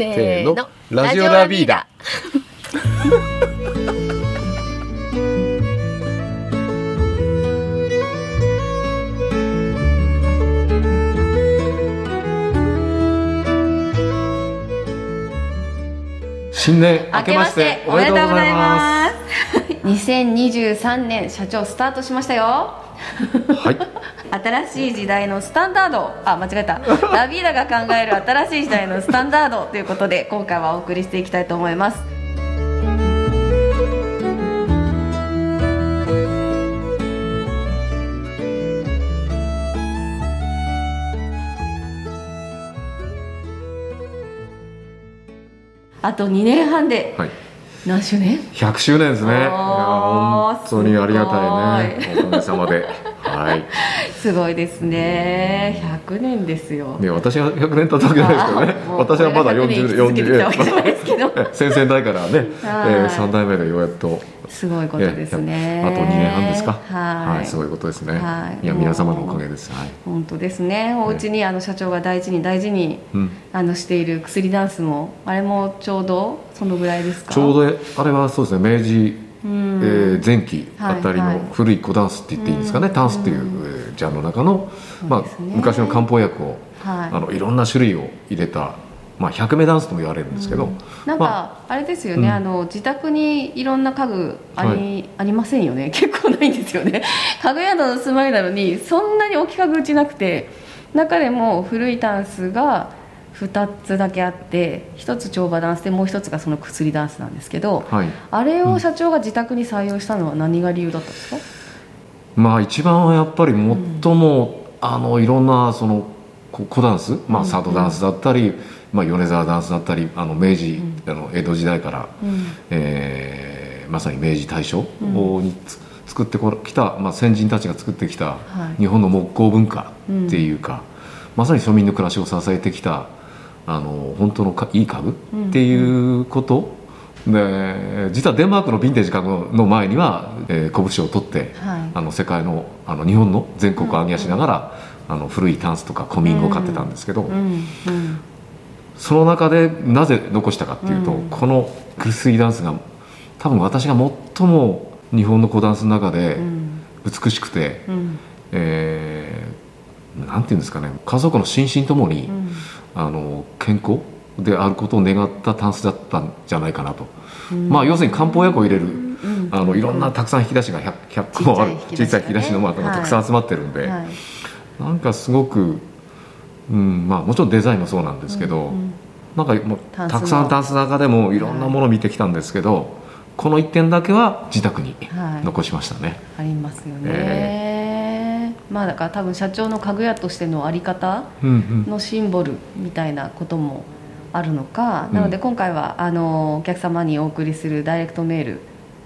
せーの。ラジオラビーダ。新年明けましておめでとうございます。2023 年社長スタートしましたよ。はい新しい時代のスタンダード。あ間違えた。ラビーダが考える新しい時代のスタンダードということで今回はお送りしていきたいと思います。あと2年半ではい。何周年？100周年ですね。いや本当にありがたいね。おかげさまではい。すごいですね。100年ですよ。ね私が100年経ったわけじゃないですけどね。私はまだこれが100年40 先々代からね、えはい。ー、3代目でようやっとすごいことですね。えーあと2年半ですか？はい、すごいことですね、はい。い、や皆様のおかげです。はい、本当ですね。お家にあの社長が大事に大事にうん、あのしている薬ダンスもあれもちょうどそのぐらいですか？ちょうどあれはそうですね。明治、うんえー前期あたりはいはい。の古い古ダンスって言っていいんですかね、タンスっていう、えージャンルの中の、まあ昔の漢方薬を、はい。あのいろんな種類を入れた、まあ、百目ダンスとも言われるんですけど、なんまかあれですよね、うん。あの自宅にいろんな家具あり,、ありませんよね。結構ないんですよね。家具屋の住まいなのにそんなに置き家具うちなくて中でも古いタンスが2つだけあって1つ帳場ダンスでもう1つがその薬ダンスなんですけどはい。あれを社長が自宅に採用したのは何が理由だったんですか、まあ一番はやっぱり最も、あのいろんなそのこ古ダンス、まあ、佐渡ダンスだったり、まあ、米沢ダンスだったりあの明治、あの江戸時代から、うん。えーまさに明治大正につ、作ってきた、まあ、先人たちが作ってきたはい。日本の木工文化っていうか、まさに庶民の暮らしを支えてきたあの本当のかいい家具っていうこと、で実はデンマークのヴィンテージ家具の前には、えー、拳を取って、はい。あの世界のあの日本の全国を揚げ足しながら、あの古いタンスとか古民を買ってたんですけど、うん。うん。その中でなぜ残したかっていうと、うん。このグスイダンスが多分私が最も日本の古ダンスの中でうん。美しくて、うん。えーなんていうんですかね家族の心身ともに、うんあの健康であることを願ったタンスだったんじゃないかなと、まあ要するに漢方薬を入れる、うんあのいろんなたくさん引き出しが 100, 100個もある小さい引き出しのまあはい。たくさん集まってるんで、はい。なんかすごく、うんまあ、もちろんデザインもそうなんですけど、うんなんかもうたくさんタンスの中でもいろんなものを見てきたんですけど、この1点だけは自宅にはい。残しましたね、ありますよね、まあだから多分社長の家具屋としてのあり方のシンボルみたいなこともあるのか、うん。なので今回はあのお客様にお送りするダイレクトメール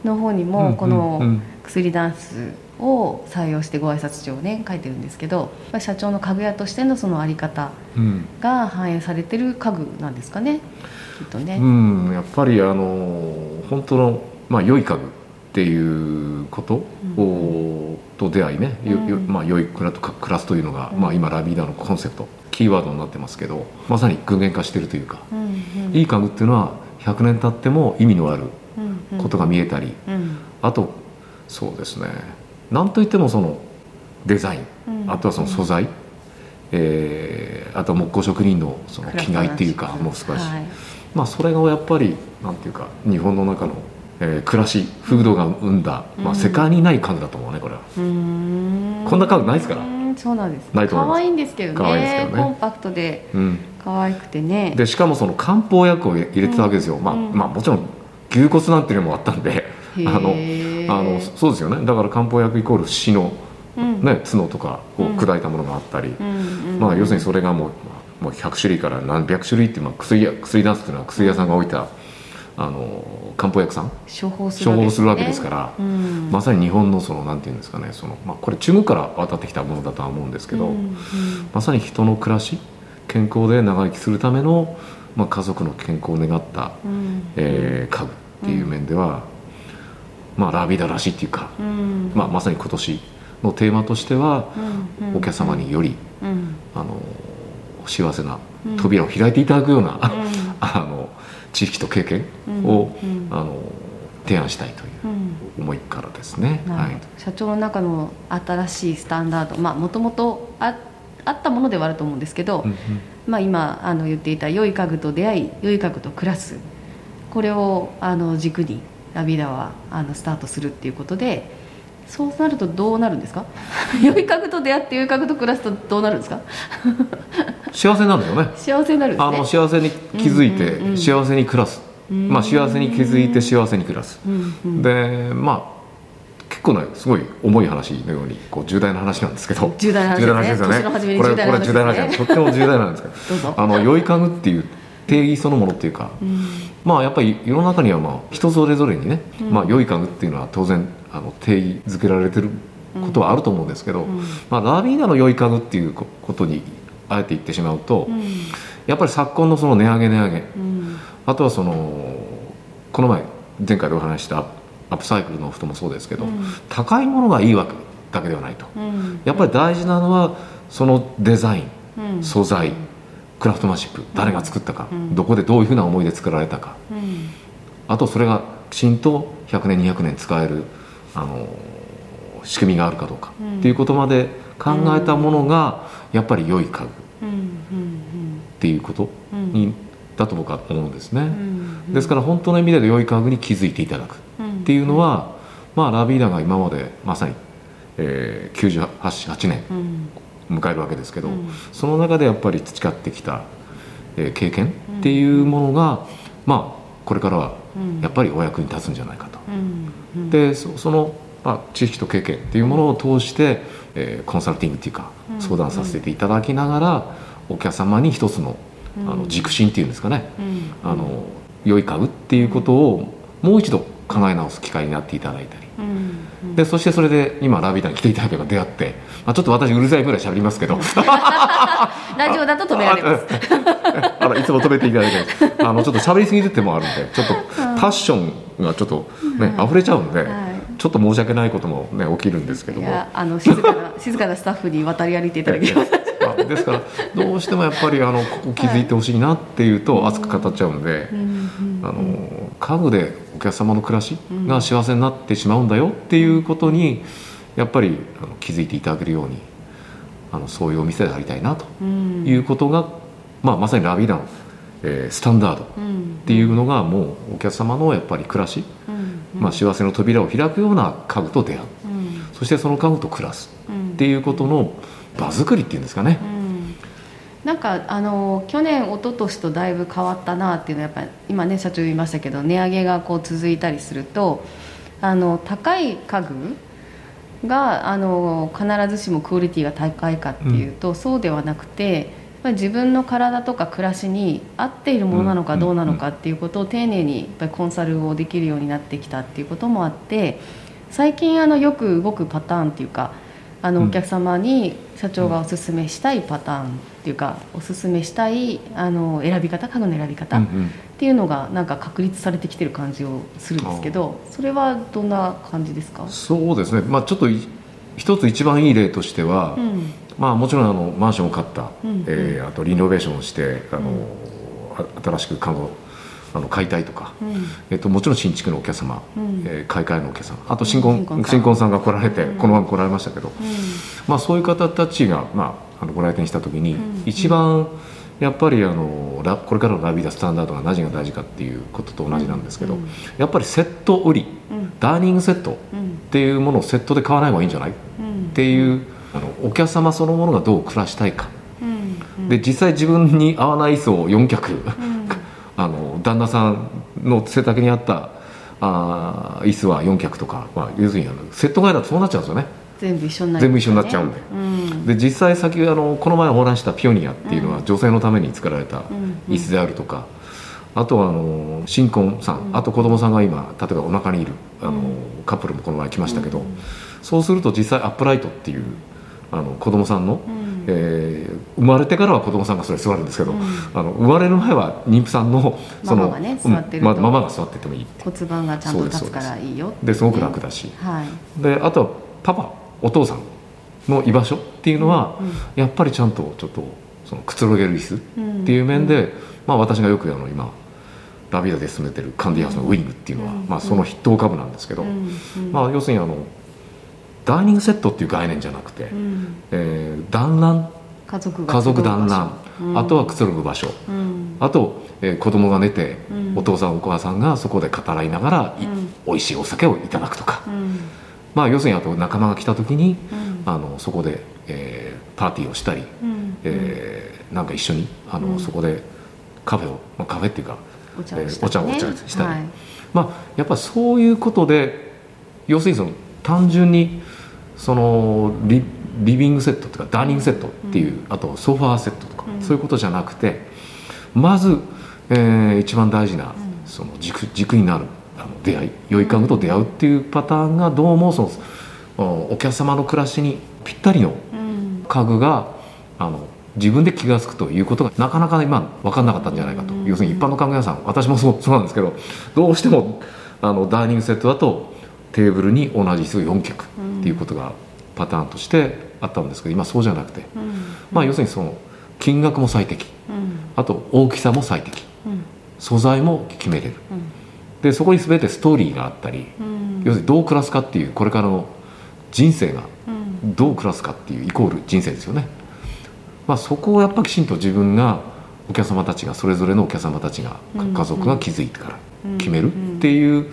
の方にうんもこのうん。薬ダンスを採用してご挨拶状をね書いてるんですけどまあ社長の家具屋としてのそのあり方うん。が反映されてる家具なんですかねきっとね、うん、やっぱりあの本当の、まあ、良い家具っていうことを、と出会いね、うん。まあ、良いクラとクラスというのが、うん。まあ、今ラビーダのコンセプトキーワードになってますけどまさに具現化してるというか、うんうん。いい家具っていうのは100年経っても意味のあるうんうん。ことが見えたり、うん。あとそうですねなんといってもそのデザイン、うん。あとはその素材、えーあとは木工職人のその気概っていうかもう素晴らしい、はいまあ、それがやっぱりなんていうか日本の中の、えー暮らし風土が生んだ、まあ、うん。世界にない家具だと思うねこれは、こんな家具ないですから。うんそうなんです。ないと思います。可愛いんですけどね。可愛いですけどね。コンパクトでうん、可愛くてね。でしかもその漢方薬を入れてたわけですよ、まあうん。まあ、もちろん牛骨なんていうのもあったんであのあのそうですよね。だから漢方薬イコール死の、うん。ね、角とかを砕いたものがあったり、まあ、要するにそれがもうもう100種類から何百種類っていう、まあ、薬や薬ダンスっていうのは薬屋さんが置いたあの漢方薬さん？処方するわけね。ですから、うん。まさに日本のそのなんていうんですかねその、まあ、これ中国から渡ってきたものだとは思うんですけど、うんうん。まさに人の暮らし健康で長生きするための、まあ、家族の健康を願った、うん。えー家具っていう面では、まあラビダらしいっていうか、うん。まあ、まさに今年のテーマとしては、うんうん。お客様によりうん。あの幸せな扉を開いていただくような、あ知識と経験を、あの提案したいといううん。思いからですね。はい。社長の中の新しいスタンダードまあもともとああったものではあると思うんですけど、うんうん。まあ、今あの言っていた良い家具と出会い良い家具と暮らす。これをあの軸にラビダはあのスタートするっていうことでそうなるとどうなるんですか？良い家具と出会って良い家具と暮らすとどうなるんですか？幸せになるんだよね。幸せになるんですあねの幸せに気づいてうんうんうん幸せに暮らす、うんまあ、幸せに気づいて幸せに暮らす、うんうんでまあ結構ねすごい重い話のようにこう重大な話なんですけど。重大な話ですね。年の初めにこれ重大な話ですね。これ重大な話とっても重大なんですけど。あの良い家具っていう定義そのものっていうか、うん。まあやっぱり世の中にはまあ人それぞれにね、うん。まあ良い家具っていうのは当然あの定義づけられてることはあると思うんですけど、うん。まあ、ラビーナの良い家具っていうこことにあえて言ってしまうと、うん。やっぱり昨今のその値上げ値上げうん。あとはそのこの前前回でお話ししたアップサイクルのオフトもそうですけど、うん。高いものがいいわけだけではないと。うん。やっぱり大事なのはそのデザインうん。素材クラフトマンシップ誰が作ったか、うん。どこでどういうふうな思いで作られたか。うん。あとそれがきちんと100年200年使えるあの仕組みがあるかどうか、うん。っていうことまで考えたものがやっぱり良い家具。っていうことうんに、だと僕は思うんですね。うん。ですから本当の意味での良い家具に気づいていただく。っていうのは、まあ、ラビーダが今までまさに、えー、98年うん迎えるわけですけど、うん。その中でやっぱり培ってきた、えー経験っていうものが、まあこれからはうん。やっぱりお役に立つんじゃないかと。でそその、まあ、知識と経験っていうものを通して、えーコンサルティングっていうかうん。相談させていただきながら、お客様に一つのあうん。の軸心っていうんですかね、うん。あの良い家具っていうことをもう一度考え直す機会になっていただいたり。うんうん。でそしてそれで今ラビーダに来ていただけば出会って、まあ、ちょっと私うるさいぐらい喋りますけど。ラジオだと止められます。あのいつも止めていただいてあのちょっと喋りすぎるってもあるんでちょっとパッションがちょっとね、溢れちゃうんで、はいちょっと申し訳ないこともね起きるんですけどいも。やあの静かな 静かなスタッフに渡り歩いていただきます。あですからどうしてもやっぱりあのここ気づいてほしいなっていうと熱く語っちゃうんで、あの家具でお客様の暮らしが幸せになってしまうんだよっていうことにやっぱりあの気づいていただけるようにあのそういうお店でありたいなとうん。いうことが、まあ、まさにラビーダの、えースタンダードっうんていうのがもうお客様のやっぱり暮らし、うんまあ、幸せの扉を開くような家具と出会う。うん。そしてその家具と暮らす。うん。っていうことの場作りっていうんですかね。うん。なんかあの去年一昨年とだいぶ変わったなっていうのはやっぱり今ね社長言いましたけど値上げがこう続いたりするとあの高い家具があの必ずしもクオリティが高いかっていうと、そうではなくてぱり自分の体とか暮らしに合っているものなのかうんどうなのかっていうことを丁寧にやっぱりコンサルをできるようになってきたっていうこともあって最近あのよく動くパターンっていうかあのうん。お客様に社長がおすすめしたいパターンっていうかおすすめしたいあの選び方家具の選び方っていうのがなんか確立されてきてる感じをするんですけどそれはどんな感じですか？そうですね、まあ、ちょっとい一つ一番いい例としては、うんまあ、もちろんあのマンションを買った、うんえーあとリノベーションをしてあの、あ新しく家具をあの買いたいとか、うん。えっともちろん新築のお客様、うん。えー買い替えのお客様あと新婚,、新婚さん。が来られて、うん。このまま来られましたけど、うまあ、そういう方たちが、まあ、あのご来店した時に、うん。一番やっぱりあのラこれからのラビダスタンダードが何が大事かっていうことと同じなんですけど、うん。やっぱりセット売りうん。ダーニングセットうん。っていうものをセットで買わない方がいいんじゃない？っうん。ていうあのお客様そのものがどう暮らしたいか、うんうん。で実際自分に合わない椅子を4脚、うん。あの旦那さんの背丈に合ったあー椅子は4脚とか、まあ、要するにあのセット買いだとそうなっちゃうんですよね。全部一緒にな全部一緒になっちゃうんで。うん。で実際先あのこの前お話したピオニアっていうのはうん。女性のために作られたうん。椅子であるとか、あとはあの新婚さん、うん。あと子供さんが今例えばお腹にいるあの、うん。カップルもこの前来ましたけど、うん。そうすると実際アップライトっていうあの子供さんの、うん。えー生まれてからは子供さんがそれ座るんですけど、うん。あの生まれる前は妊婦さんのそのママがね座ってるまママが座っててもいい骨盤がちゃんと立つからいいよですごく楽だし。はい。であとはパパお父さんの居場所っていうのは、うんやっぱりちゃんとちょっとそのくつろげる椅子うんっていう面で、まあ、私がよくあの今ラビダで進めてるカンディハウスのウィングっていうのは、うん。まあ、その筆頭株なんですけど、うんうん。まあ、要するにあのダイニングセットっていう概念じゃなくて、うん。えー団らん家族が家族団らん、うん。あとはくつろぐ場所。うん。あと、えー子供が寝て、うん。お父さんお母さんがそこで語らいながら、いうん。美味しいお酒をいただくとか、うん。まあ、要するにあと仲間が来た時にうん。あのそこで、えーパーティーをしたり、うん。えーなんか一緒にあの、うん。そこでカフェを、まあ、カフェっていうか、お茶えーをしたりね。お茶をしたり。はい。まあ、やっぱそういうことで要するにその単純にそのリリビングセットとかダイニングセットっていう、あとソファーセットとか、うん。そういうことじゃなくてまず、えー一番大事な、ん。その軸軸になるあの出会い良い家具と出会うっていうパターンがどうもそのおお客様の暮らしにぴったりのうん。家具があの自分で気が付くということがなかなか今分かんなかったんじゃないかと、うん。要するに一般の家具屋さん私もそうそうなんですけどどうしてもあのダイニングセットだとテーブルに同じ椅子4脚っていうことがパターンとしてあったんですけど今そうじゃなくて、うん。まあ要するにその金額も最適。うん。あと大きさも最適。うん。素材も決めれる。うん。でそこに全てストーリーがあったり、うん。要するにどう暮らすかっていうこれからの人生がうん。どう暮らすかっていうイコール人生ですよね、まあ、そこをやっぱきちんと自分がお客様たちがそれぞれのお客様たちがうん。家族が気づいてからうん。決めるっていう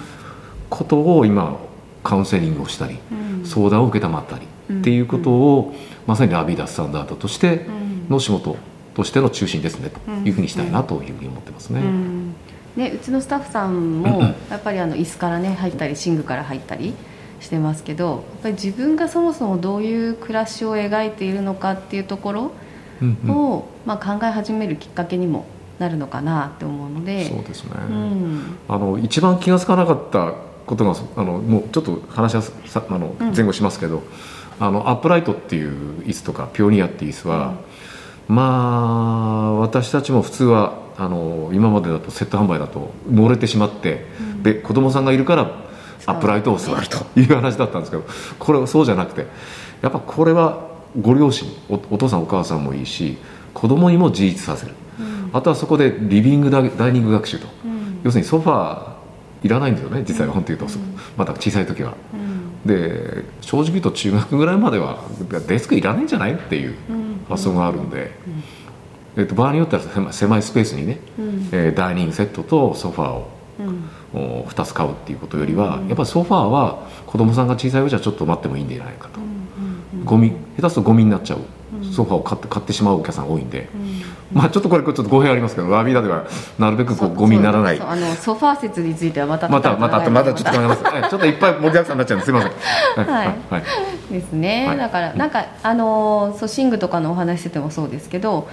ことを今カウンセリングをしたりうん相談を承ったりっていうことをまさにラビーダスタンダードとしての仕事としての中心ですねというふうにしたいなというふうに思ってますね。うん。ね、うちのスタッフさんもやっぱりあの椅子からね入ったり寝具から入ったりしてますけどやっぱり自分がそもそもどういう暮らしを描いているのかっていうところを、まあ、考え始めるきっかけにもなるのかなって思うので。そうですね、うん。あの一番気が付かなかったことがあのもうちょっと話はさあのうん。前後しますけど、あのアップライトっていう椅子とかピオニアっていう椅子は、まあ私たちも普通はあの今までだとセット販売だと乗れてしまって、うん。で子供さんがいるからアップライトを座るという話だったんですけどこれはそうじゃなくてやっぱこれはご両親おお父さんお母さんもいいし子供にも自立させる。うん。あとはそこでリビングダダイニング学習と。うん。要するにソファーいらないんですよね実際は本当に言うと、うん。まだ小さい時は。うん。で正直言うと中学ぐらいまではデスクいらないんじゃないっていううん。発想があるんで、えっと場合によっては狭いスペースにね、うん。えーダイニングセットとソファーをうん。お2つ買うっていうことよりは、うん。やっぱりソファーは子供さんが小さいうちはちょっと待ってもいいんじゃないかと、うんうんゴミ下手するとゴミになっちゃう、うんソファーを買って買ってしまうお客さんが多いんで、うんまあちょっとこれちょっと語弊ありますけどラビーダではなるべくこそうゴミにならないあのソファー説についてはまたまたまたまたちょっと考えます。は いちょっといっぱい盛りだくさんになっちゃうんです。すみません。はいはい。ですね、はいだからなんかあのーそう寝具とかのお話しててもそうですけど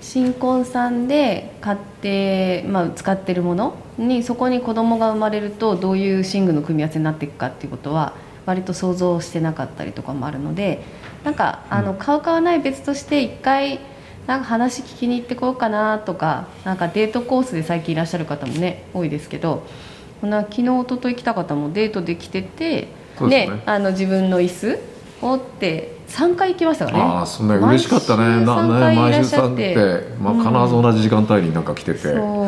新婚さんで買って、まあ、使ってるものにそこに子供が生まれるとどういう寝具の組み合わせになっていくかっていうことは割と想像してなかったりとかもあるのでなんかあの買う買わない別として一回なんか話聞きに行ってこようかなとかなんかデートコースで最近いらっしゃる方もね多いですけどこの昨日一昨日来た方もデートで来ててそうですね。あの自分の椅子をって3回行きましたからね。ああ、そんな嬉しかったね。毎週三回いらっ毎週さんっしゃって。て、まあうん。必ず同じ時間帯になんか来てて、そ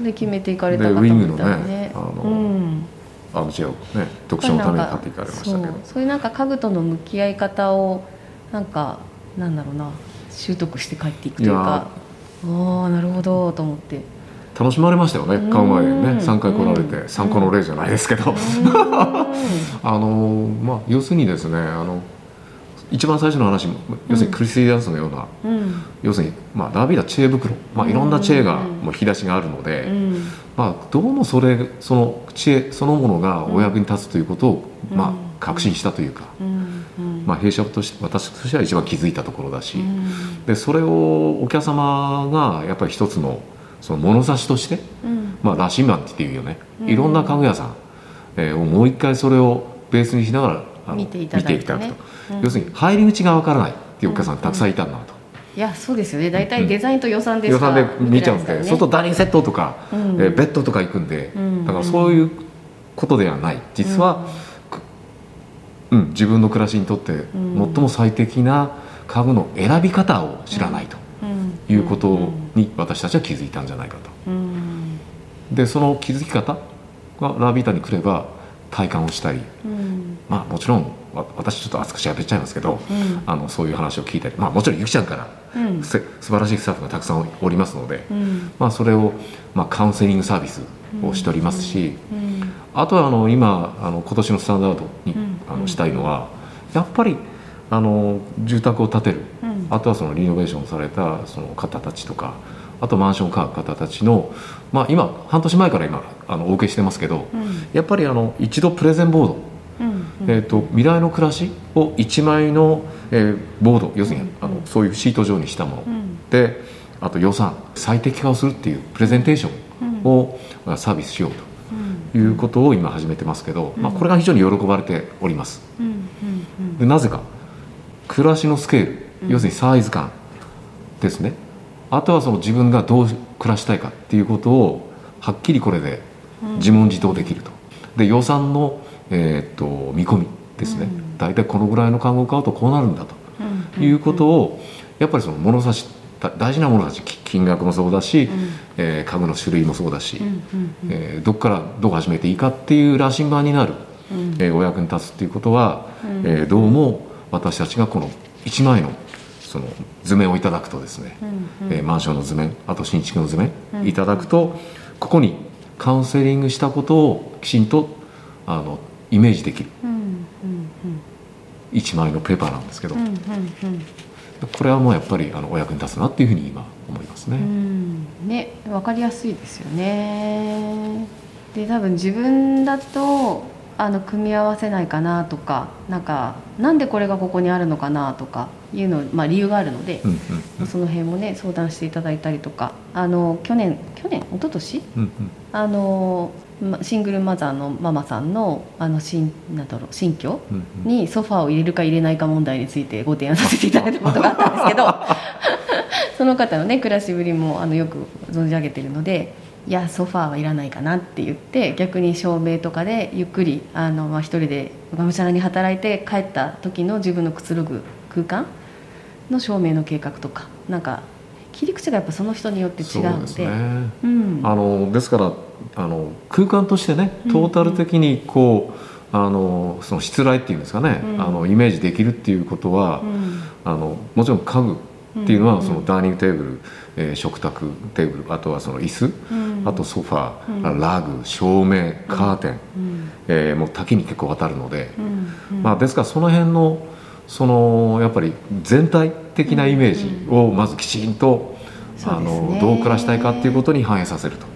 う。で決めていかれた方もで。ウィングのいたらねねあのうんアームチェアをね読書のために買っていかれましたけど。そう。そういうなんか家具との向き合い方をなんかなんだろうな習得して帰っていくというか。ああなるほどと思って。楽しまれましたよね。買う前にうんね、三回来られうて、ん。参考の例じゃないですけど、う あのまあ要するにですね、あの一番最初の話も要するにクリスティダンスのような、んうん。要するにまあラビーダ知恵袋、まあいろんな知恵がうんもう引き出しがあるので。うん。まあ、どうもそれその知恵そのものがお役に立つということを、うん。まあ、確信したというか、まあ、弊社として私としては一番気づいたところだし、うん。でそれをお客様がやっぱり一つのその物差しとして、うん。まあ、羅針盤っていうよね、うん。いろんな家具屋さん、えーをもう一回それをベースにしながら見ていただくと、うん要するに入り口がわからないっていうお客さんたくさんいたんだと。いやそうですよね。大体デザインと予算でしか予算で見ちゃうんで、ね。そうするとダイニングセットとか、うん。えーベッドとか行くんで、うん。だからそういうことではない。実は、うん。自分の暮らしにとってん。最も最適な家具の選び方を知らないと。うん。いうことに私たちは気づいたんじゃないかと。うん。でその気づき方がラビータに来れば体感をしたり、うんまあもちろんわ私ちょっと熱くしゃべっちゃいますけど、うん。あのそういう話を聞いたり、まあ、もちろんゆきちゃんから、うん。せ素晴らしいスタッフがたくさんおりますので、うん。まあ、それを、まあ、カウンセリングサービスをしておりますし、うん。あとはあの今あの今年のスタンダードに、うん。あのしたいのはやっぱりあの住宅を建てる、うん。あとはそのリノベーションされたその方たちとかあとマンションを買う方たちの、まあ、今半年前から今あのお受けしてますけど、うん。やっぱりあの一度プレゼンボード、うんえー、と未来の暮らしを1枚の、えーボード要するにあのそういうシート状にしたもの、うん。であと予算最適化をするっていうプレゼンテーションを、まあサービスしよううん。ということを今始めてますけど、まあ、これが非常に喜ばれております。うんうん。でなぜか暮らしのスケール、うん。要するにサイズ感ですね。あとはその自分がどう暮らしたいかっていうことをはっきりこれでうん。自問自答できると。で予算の、えーっと見込みですね、うん。大体このぐらいの看護を買うとこうなるんだと。うん。いうことをやっぱりその物差しだ大事なものだしき金額もそうだし、えー家具の種類もそうだし、うんうんえーどこからどう始めていいかっていう羅針盤になる、うん。えーお役に立つっていうことは、うん。えーどうも私たちがこの1枚のその図面をいただくとですね、うんえーマンションの図面あと新築の図面うん。いただくとここにカウンセリングしたことをきちんとあのイメージできる。うんうん1枚のペーパーなんですけど、うんうんうん。これはもうやっぱりあのお役に立つなっていうふうに今思いますね。うん。ね分かりやすいですよね。で多分自分だとあの組み合わせないかなとかなんかなんでこれがここにあるのかなとかいうの、まあ、理由があるのでう、んうんその辺もね相談していただいたりとか。あの去年去年一昨年？うんうん。あのまシングルマザーのママさんのあの新なんだろう新居にソファーを入れるか入れないか問題についてご提案させていただいたことがあったんですけど その方のね暮らしぶりもあのよく存じ上げてるのでいやソファーはいらないかなって言って逆に照明とかでゆっくりあの、まあ、一人でがむしゃらに働いて帰った時の自分のくつろぐ空間の照明の計画とかなんか切り口がやっぱその人によって違そううのでうん。あのですからあの空間としてねトータル的にこう、あのそのしつらいっていうんですかね、うん。あのイメージできるっていうことは、うん。あのもちろん家具っていうのは、うんそのダイニングテーブル、えー食卓テーブルあとはその椅子、うん。あとソファー、うん。ラグ照明カーテン、うん。えーもう多岐に結構渡るので、うんまあ、ですからその辺のそのやっぱり全体的なイメージをまずきちんと、あのどう暮らしたいかっていうことに反映させると。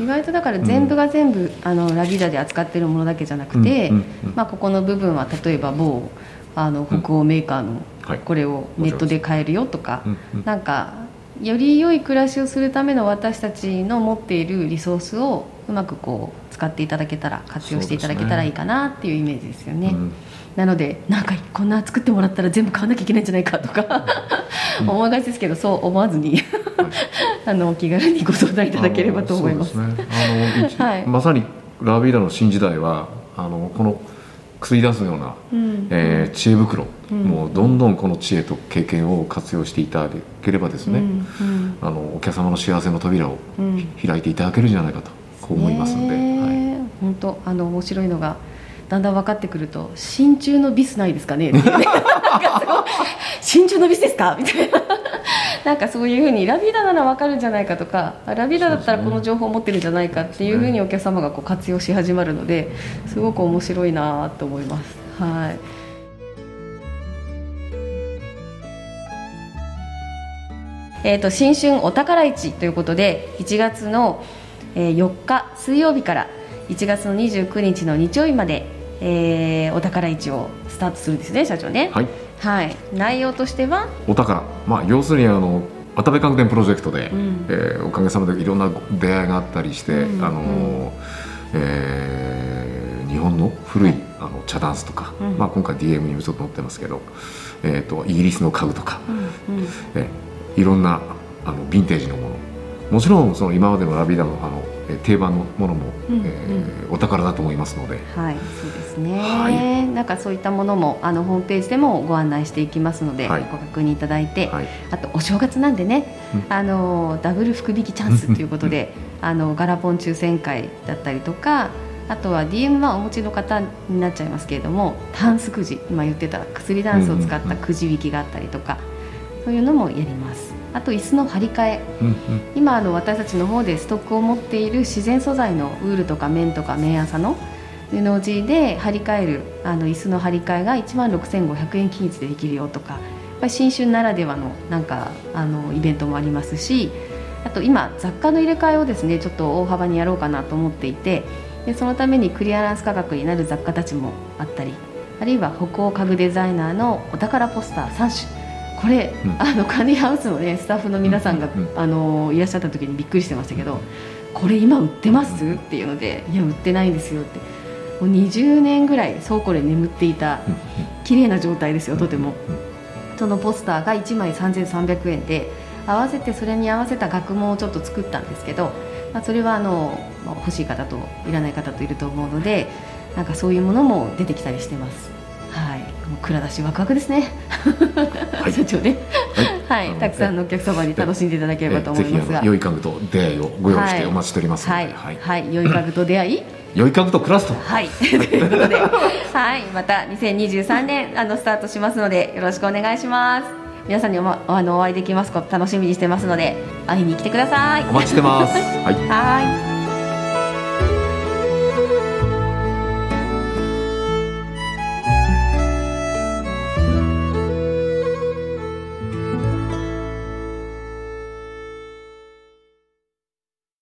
意外とだから全部が全部、あのラビダで扱ってるものだけじゃなくて、うんうんうんまあ、ここの部分は例えば某あの北欧メーカーのはいこれをネットで買えるよとか、うんうんなん。かより良い暮らしをするための私たちの持っているリソースをうまくこう使っていただけたら活用していただけたらいいかなっていうイメージですよね。うんなのでなんかこんな作ってもらったら全部買わなきゃいけないんじゃないかとか思いがちですけどそう思わずに あのお気軽にご相談いただければと思います。すね。はい。まさにラビーダの新時代はあのこの薬出すような、うん。えー知恵袋、うん。もうどんどんこの知恵と経験を活用していただければですね、うんうん。あのお客様の幸せの扉をうん。開いていただけるんじゃないかとこう思いますんで、はい、本当あの面白いのがだんだん分かってくると真鍮のビスないですかね？真鍮 のビスですか？みたいななんかそういうふうにラビダなら分かるんじゃないかとかあラビダだったらこの情報を持ってるんじゃないかっていうふうにお客様がこう活用し始まるのですごく面白いなと思います。はい。えー、と新春お宝市ということで1月の、えー4日水曜日から1月の29日の日曜日まで、えーお宝市をスタートするんですね社長ね。はい、はい。内容としては？お宝、まあ、要するにあの渡部関連プロジェクトで、うん。えーおかげさまでいろんな出会いがあったりして、うんあのえー日本の古い、はい。あの茶ダンスとか、うん。まあ、今回 DM にもちょっと載ってますけど、えー、とイギリスの家具とか、うんうん。えーいろんなあのヴィンテージのもの。もちろんその今までのラビーダのあのえー定番のものも、うんえーお宝だと思いますので、はいそうですね、はい。なんかそういったものもあのホームページでもご案内していきますので、はい。ご確認いただいて、はい。あとお正月なんでね、うん。あのダブル福引きチャンスということであのガラポン抽選会だったりとかあとは DM はお持ちの方になっちゃいますけれどもタンスくじ今言ってた薬ダンスを使ったくじ引きがあったりとか、そういうのもやりますあと椅子の張り替え、うんうん。今あの私たちの方でストックを持っている自然素材のウールとか綿とか綿麻の布地で張り替えるあの椅子の張り替えが1万6500円均一でできるよとかやっぱり新春ならではのなんかあのイベントもありますしあと今雑貨の入れ替えをですねちょっと大幅にやろうかなと思っていてでそのためにクリアランス価格になる雑貨たちもあったりあるいは北欧家具デザイナーのお宝ポスター3種これ、うん。あのカニハウスのねスタッフの皆さんが、うんうんあのいらっしゃった時にびっくりしてましたけどこれ今売ってます？っていうのでいや売ってないんですよって。もう20年ぐらい倉庫で眠っていたうん綺麗な状態ですよとても。うんそのポスターが1枚3300円で合わせてそれに合わせた額もちょっと作ったんですけど、まあ、それはあの、まあ欲しい方といらない方といると思うのでなんかそういうものも出てきたりしてます。はいもう蔵出しワクワクですね。はい。社長ね。はい、あのたくさんのお客様に楽しんでいただければと思いますが。良い家具と出会いをご用意してはいお待ちしておりますはい、はい。はい、良い家具と出会い。良い家具とクラスと。はい、ということで、はい、また2023年あのスタートしますのでよろしくお願いします。皆さんにお,、ま、あのお会いできますこと楽しみにしてますので会いに来てください。お待ちしてます。はい。はい。